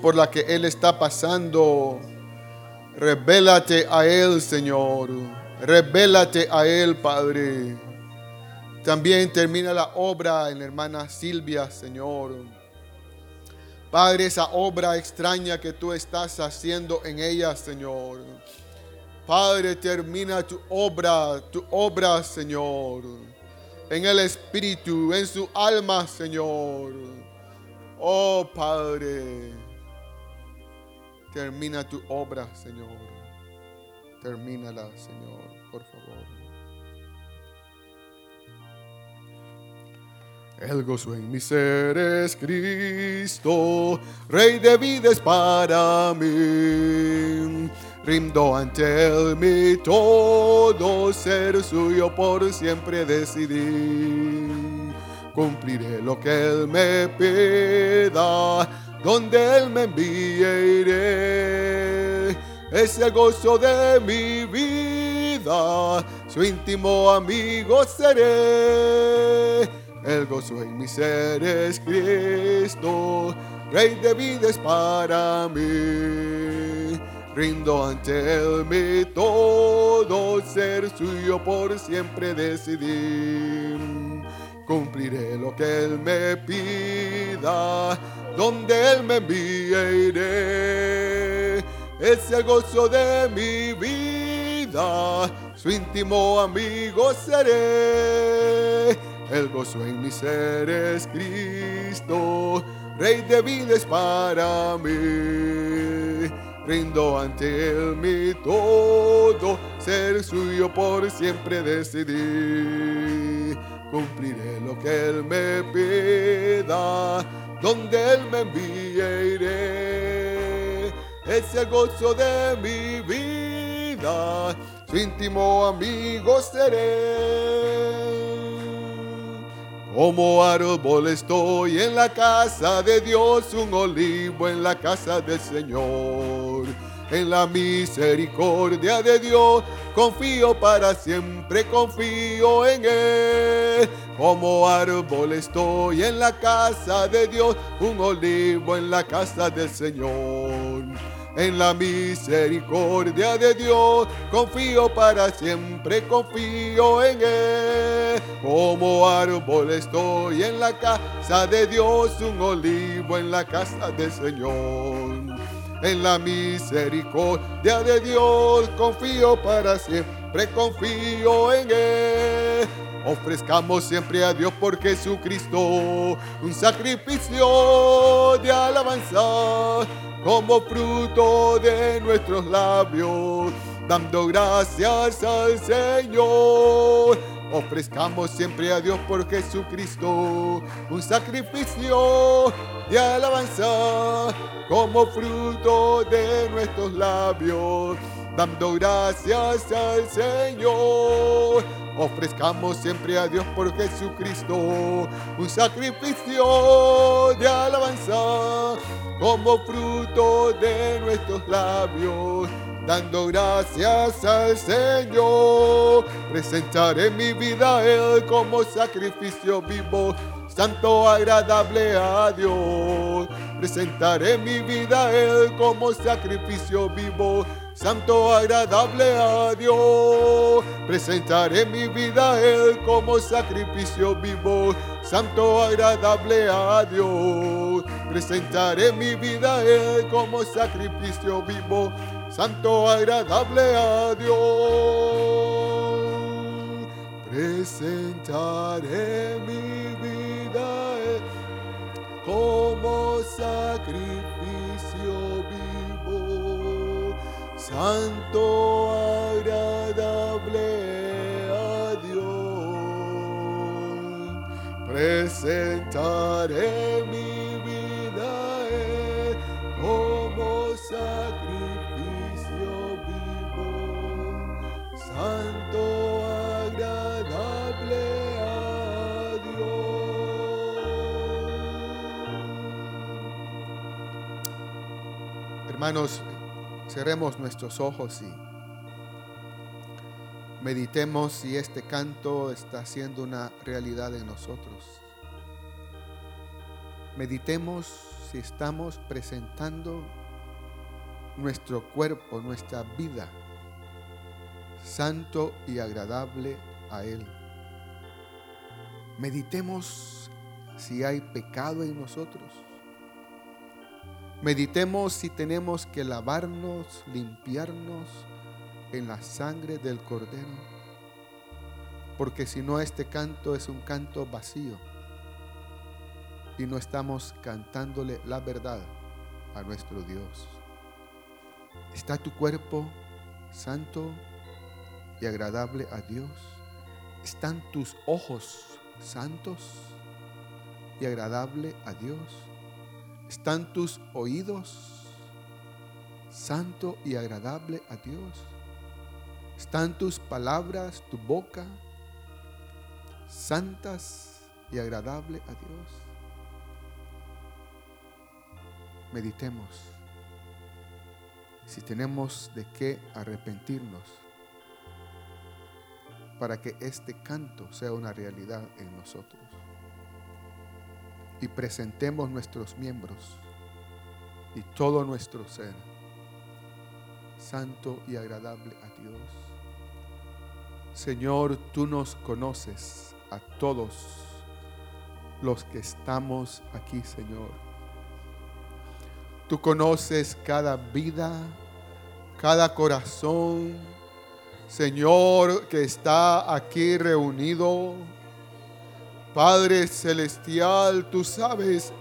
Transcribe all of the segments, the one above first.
por la que Él está pasando. Revélate a Él, Señor. Revélate a Él, Padre. También termina la obra en la hermana Silvia, Señor. Padre, esa obra extraña que tú estás haciendo en ella, Señor. Padre, termina tu obra, tu obra, Señor. En el espíritu, en su alma, Señor. Oh Padre, termina tu obra, Señor. Termínala, Señor, por favor. El gozo en mi ser es Cristo, Rey de vida es para mí. Rindo ante Él mi todo ser suyo por siempre decidí cumpliré lo que Él me pida, donde Él me envíe iré. Es gozo de mi vida, su íntimo amigo seré. El gozo en mi ser es Cristo, Rey de vida es para mí. Rindo ante Él mi todo, ser suyo por siempre decidí cumpliré lo que Él me pida, donde Él me envíe iré. Es el gozo de mi vida, su íntimo amigo seré. El gozo en mi ser es Cristo, Rey de vida es para mí. Rindo ante Él mi todo, ser suyo por siempre decidí cumpliré lo que Él me pida, donde Él me envíe iré. Es gozo de mi vida, su íntimo amigo seré. Como árbol estoy en la casa de Dios, un olivo en la casa del Señor en la misericordia de Dios. Confío para siempre, confío en Él. Como árbol estoy en la casa de Dios, un olivo en la casa del Señor. En la misericordia de Dios, confío para siempre, confío en Él. Como árbol estoy en la casa de Dios, un olivo en la casa del Señor en la misericordia de Dios confío para siempre, confío en Él. Ofrezcamos siempre a Dios por Jesucristo un sacrificio de alabanza como fruto de nuestros labios, dando gracias al Señor. Ofrezcamos siempre a Dios por Jesucristo un sacrificio de alabanza como fruto de nuestros labios, dando gracias al Señor. Ofrezcamos siempre a Dios por Jesucristo un sacrificio de alabanza como fruto de nuestros labios dando gracias al Señor. Presentaré mi vida a Él como sacrificio vivo, santo, agradable a Dios. Presentaré mi vida a Él como sacrificio vivo, santo, agradable a Dios. Presentaré mi vida a Él como sacrificio vivo, santo, agradable a Dios. Presentaré mi vida a Él como sacrificio vivo, santo, agradable a Dios. Presentaré mi vida a Él como sacrificio santo, agradable a Dios. Presentaré mi vida como sacrificio vivo, santo, agradable a Dios. Hermanos, cerremos nuestros ojos y meditemos si este canto está siendo una realidad en nosotros. Meditemos si estamos presentando nuestro cuerpo, nuestra vida, santo y agradable a Él. Meditemos si hay pecado en nosotros. Meditemos si tenemos que lavarnos, limpiarnos en la sangre del Cordero. Porque si no, este canto es un canto vacío. Y no estamos cantándole la verdad a nuestro Dios. ¿Está tu cuerpo santo y agradable a Dios? ¿Están tus ojos santos y agradable a Dios? ¿Están tus oídos santo y agradable a Dios? ¿Están tus palabras, tu boca santas y agradable a Dios? Meditemos si tenemos de qué arrepentirnos para que este canto sea una realidad en nosotros y presentemos nuestros miembros y todo nuestro ser santo y agradable a Dios. Señor, tú nos conoces a todos los que estamos aquí, Señor. Tú conoces cada vida, cada corazón, Señor, que está aquí reunido Padre Celestial, tú sabes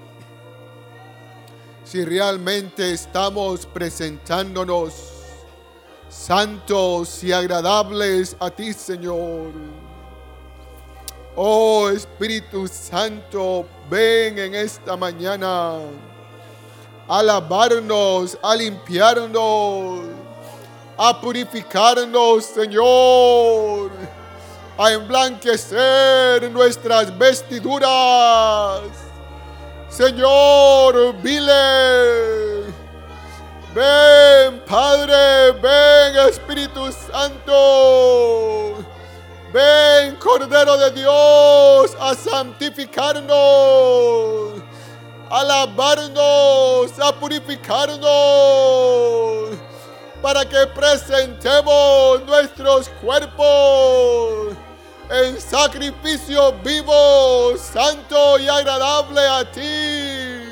si realmente estamos presentándonos santos y agradables a ti, Señor. Oh Espíritu Santo, ven en esta mañana a lavarnos, a limpiarnos, a purificarnos, Señor a emblanquecer nuestras vestiduras. Señor, vile. Ven, Padre, ven, Espíritu Santo. Ven, Cordero de Dios, a santificarnos, a lavarnos, a purificarnos, para que presentemos nuestros cuerpos en sacrificio vivo, santo y agradable a ti.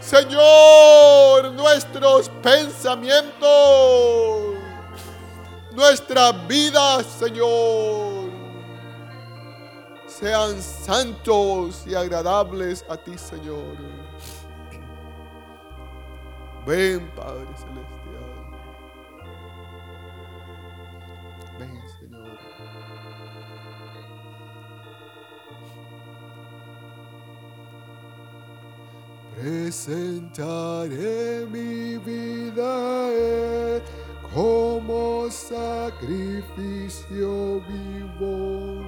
Señor, nuestros pensamientos, nuestra vida, Señor, sean santos y agradables a ti, Señor. Ven, Padre Celestial. Presentaré mi vida como sacrificio vivo,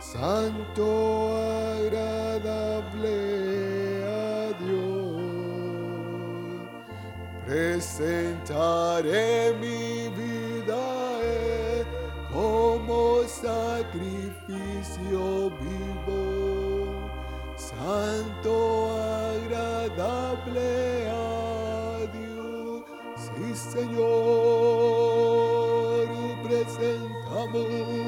santo, agradable a Dios. Presentaré mi sacrificio vivo, santo, agradable a Dios. Sí, Señor, presentamos.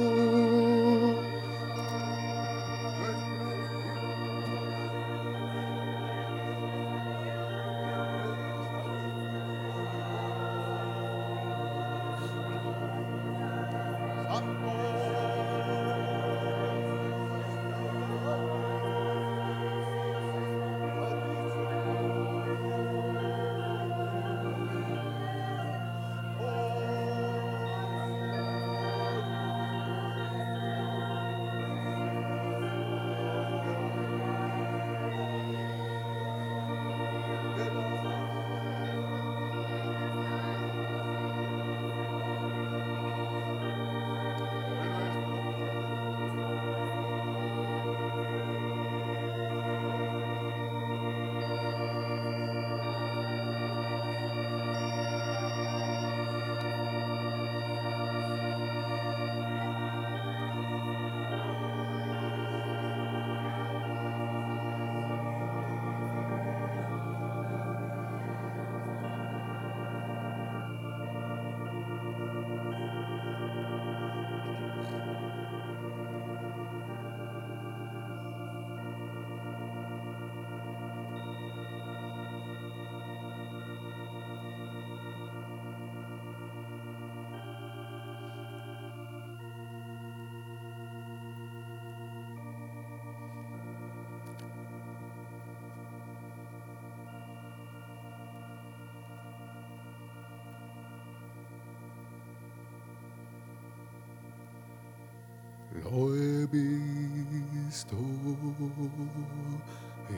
visto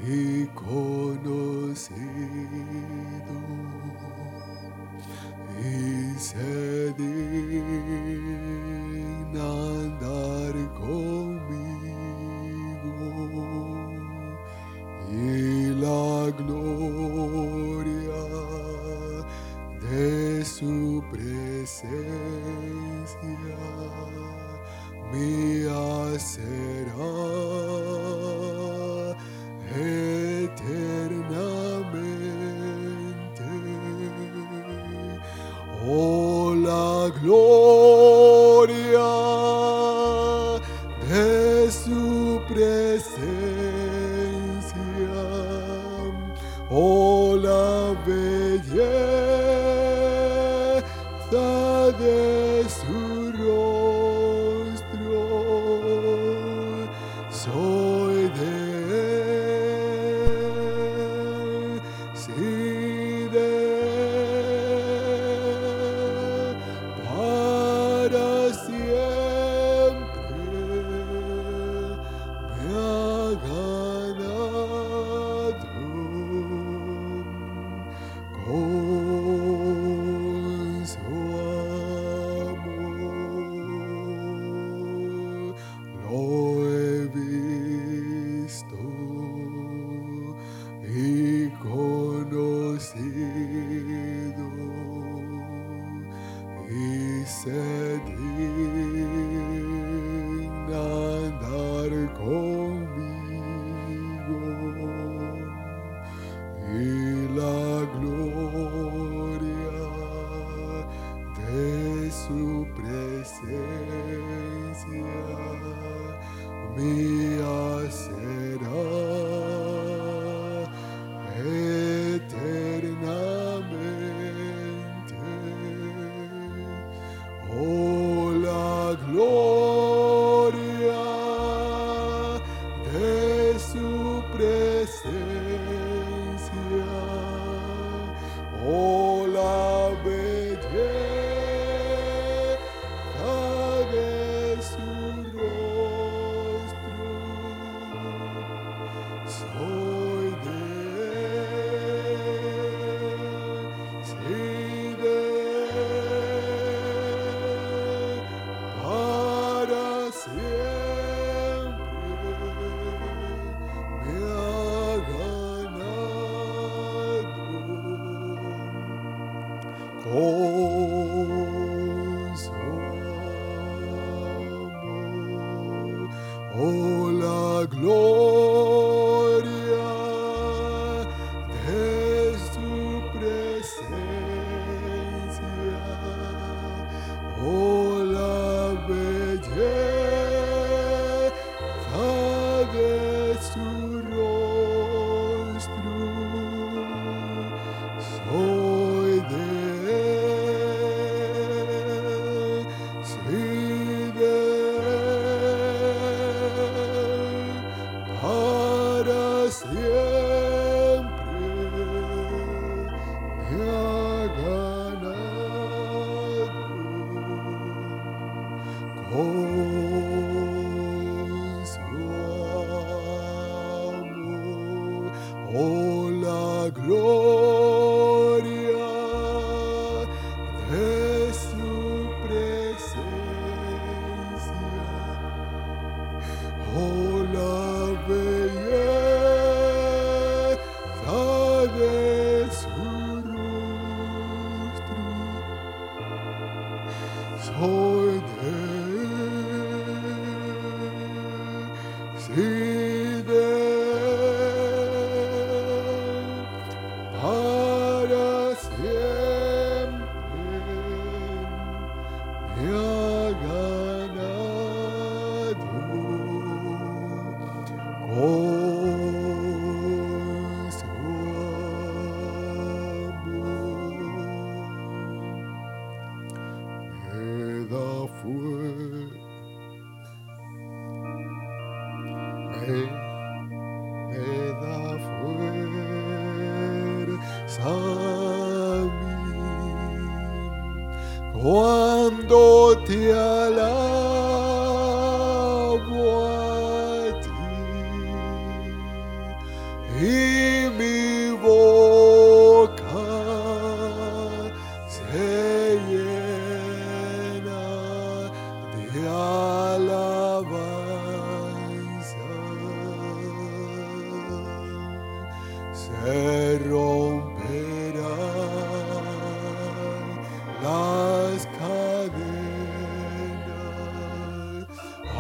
y conocido. Y se digna andar conmigo. Y la gloria de su presencia mía será eternamente. Oh, la gloria.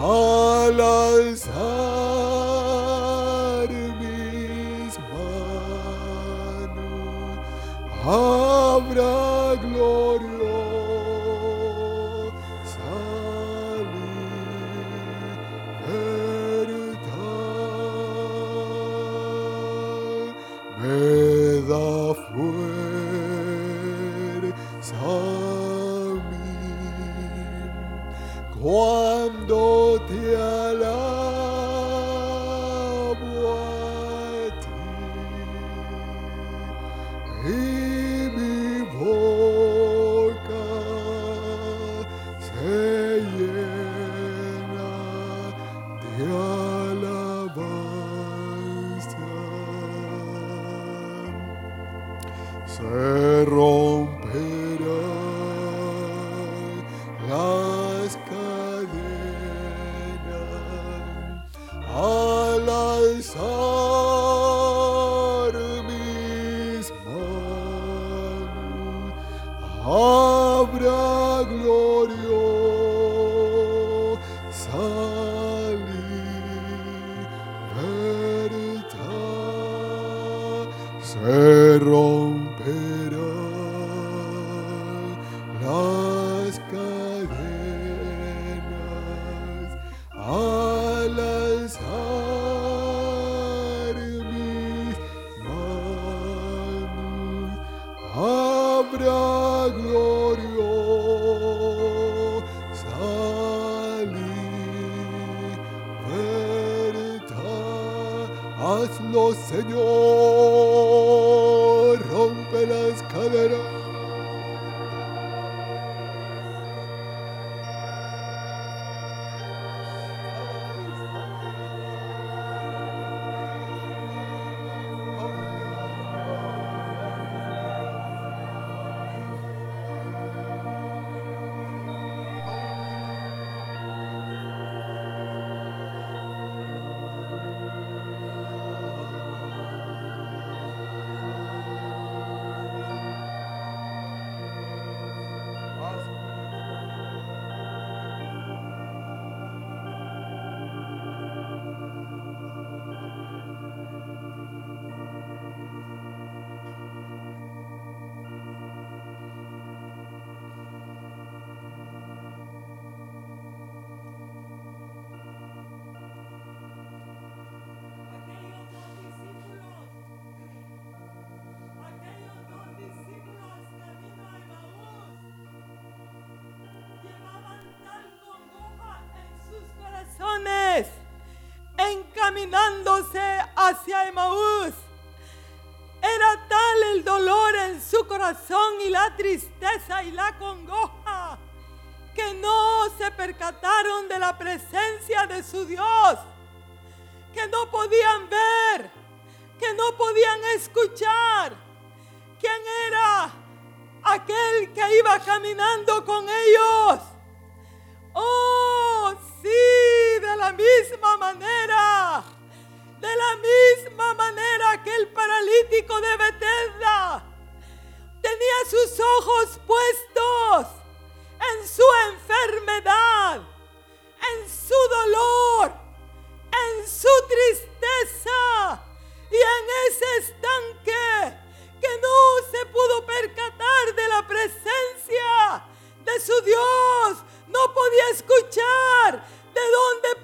Al cadenas encaminándose hacia Emaús. Era tal el dolor en su corazón y la tristeza y la congoja que no se percataron de la presencia de su Dios que no podían ver, que no podían escuchar. ¿Quién era aquel que iba caminando con ellos? Oh, sí, de la misma manera, de la misma manera que el paralítico de Bethesda. Tenía sus ojos puestos en su enfermedad, en su dolor en su tristeza y en ese estanque que no se pudo percatar de la presencia de su Dios, no podía escuchar dónde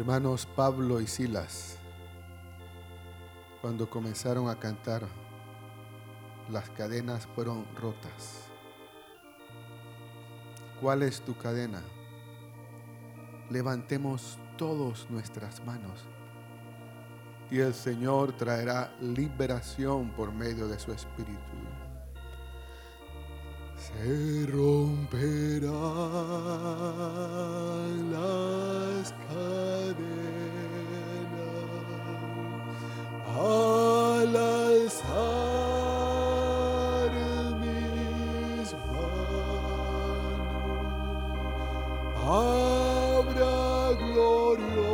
Hermanos Pablo y Silas, cuando comenzaron a cantar, las cadenas fueron rotas. ¿Cuál es tu cadena? Levantemos todos nuestras manos y el Señor traerá liberación por medio de su Espíritu. Se romperán las al alzar mis manos. Habrá gloriosa.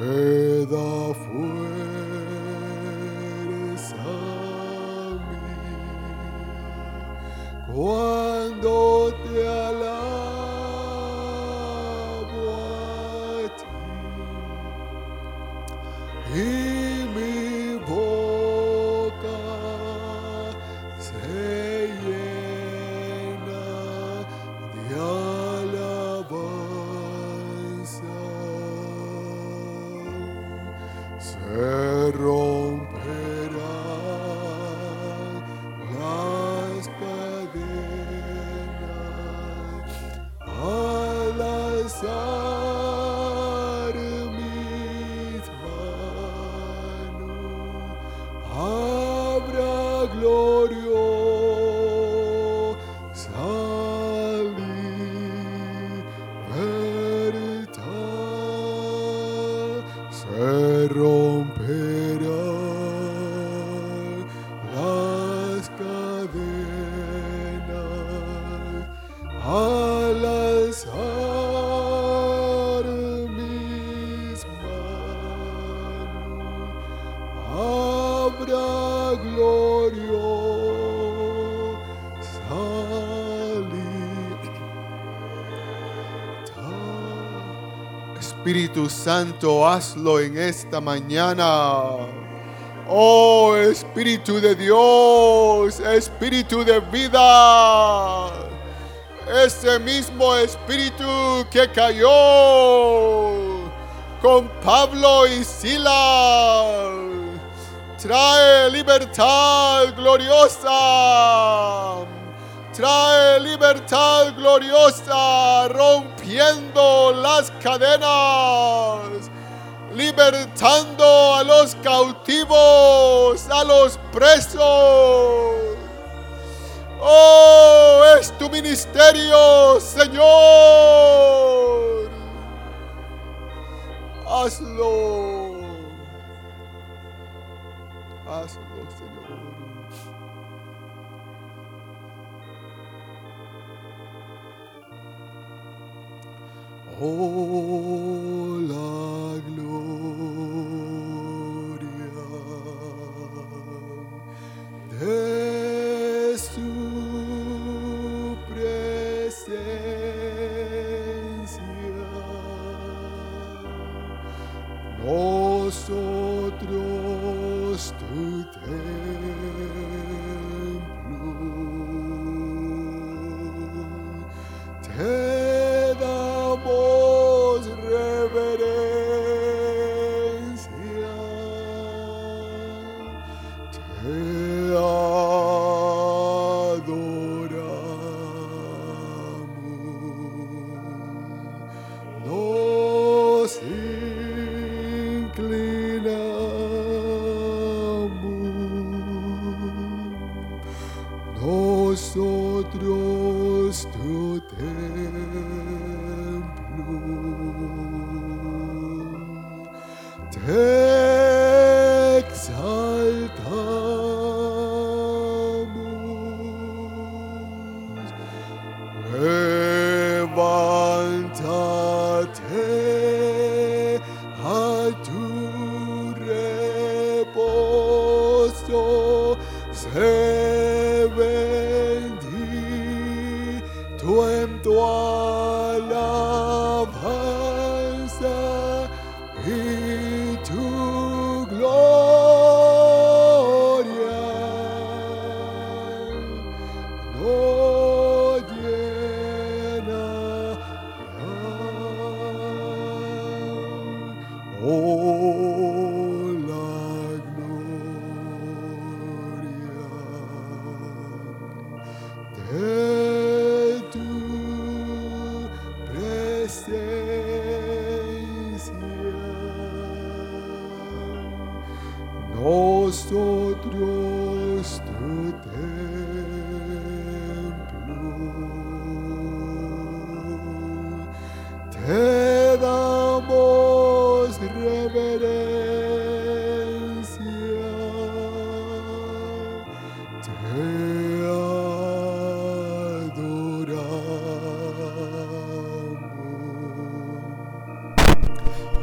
Me da fuerza mí Espíritu Santo, hazlo en esta mañana. Oh Espíritu de Dios, Espíritu de vida. Ese mismo Espíritu que cayó con Pablo y Silas. Trae libertad gloriosa. Trae libertad gloriosa rompiendo las cadenas libertando a los cautivos, a los presos. Oh, es tu ministerio, Señor. Hazlo. Hazlo, Oh,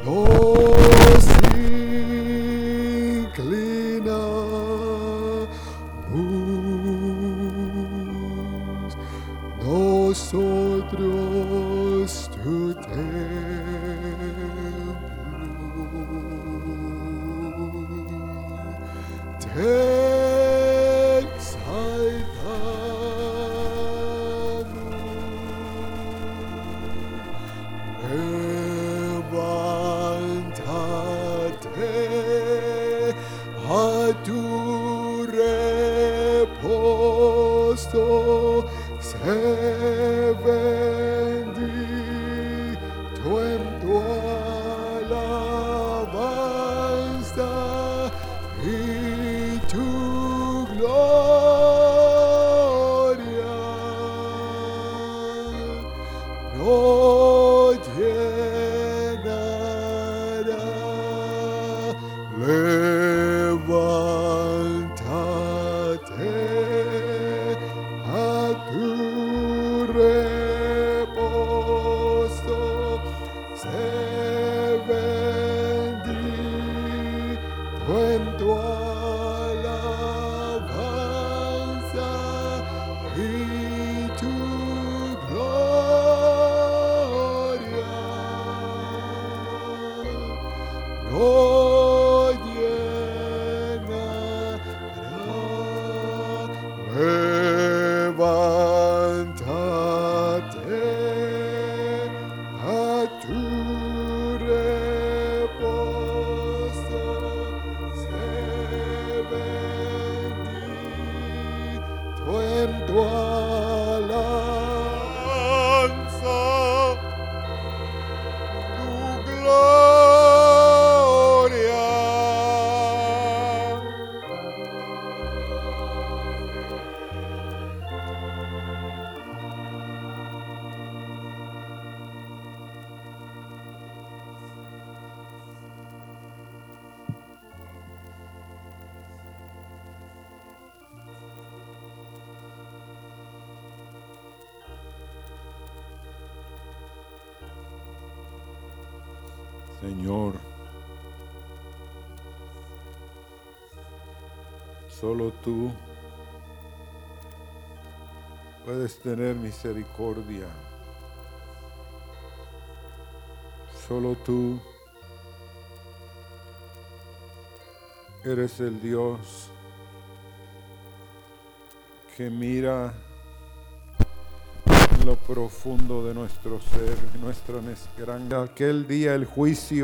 doce. solo tú puedes tener misericordia. Solo tú eres el Dios que mira en lo profundo de nuestro ser, nuestra gran... Aquel día el juicio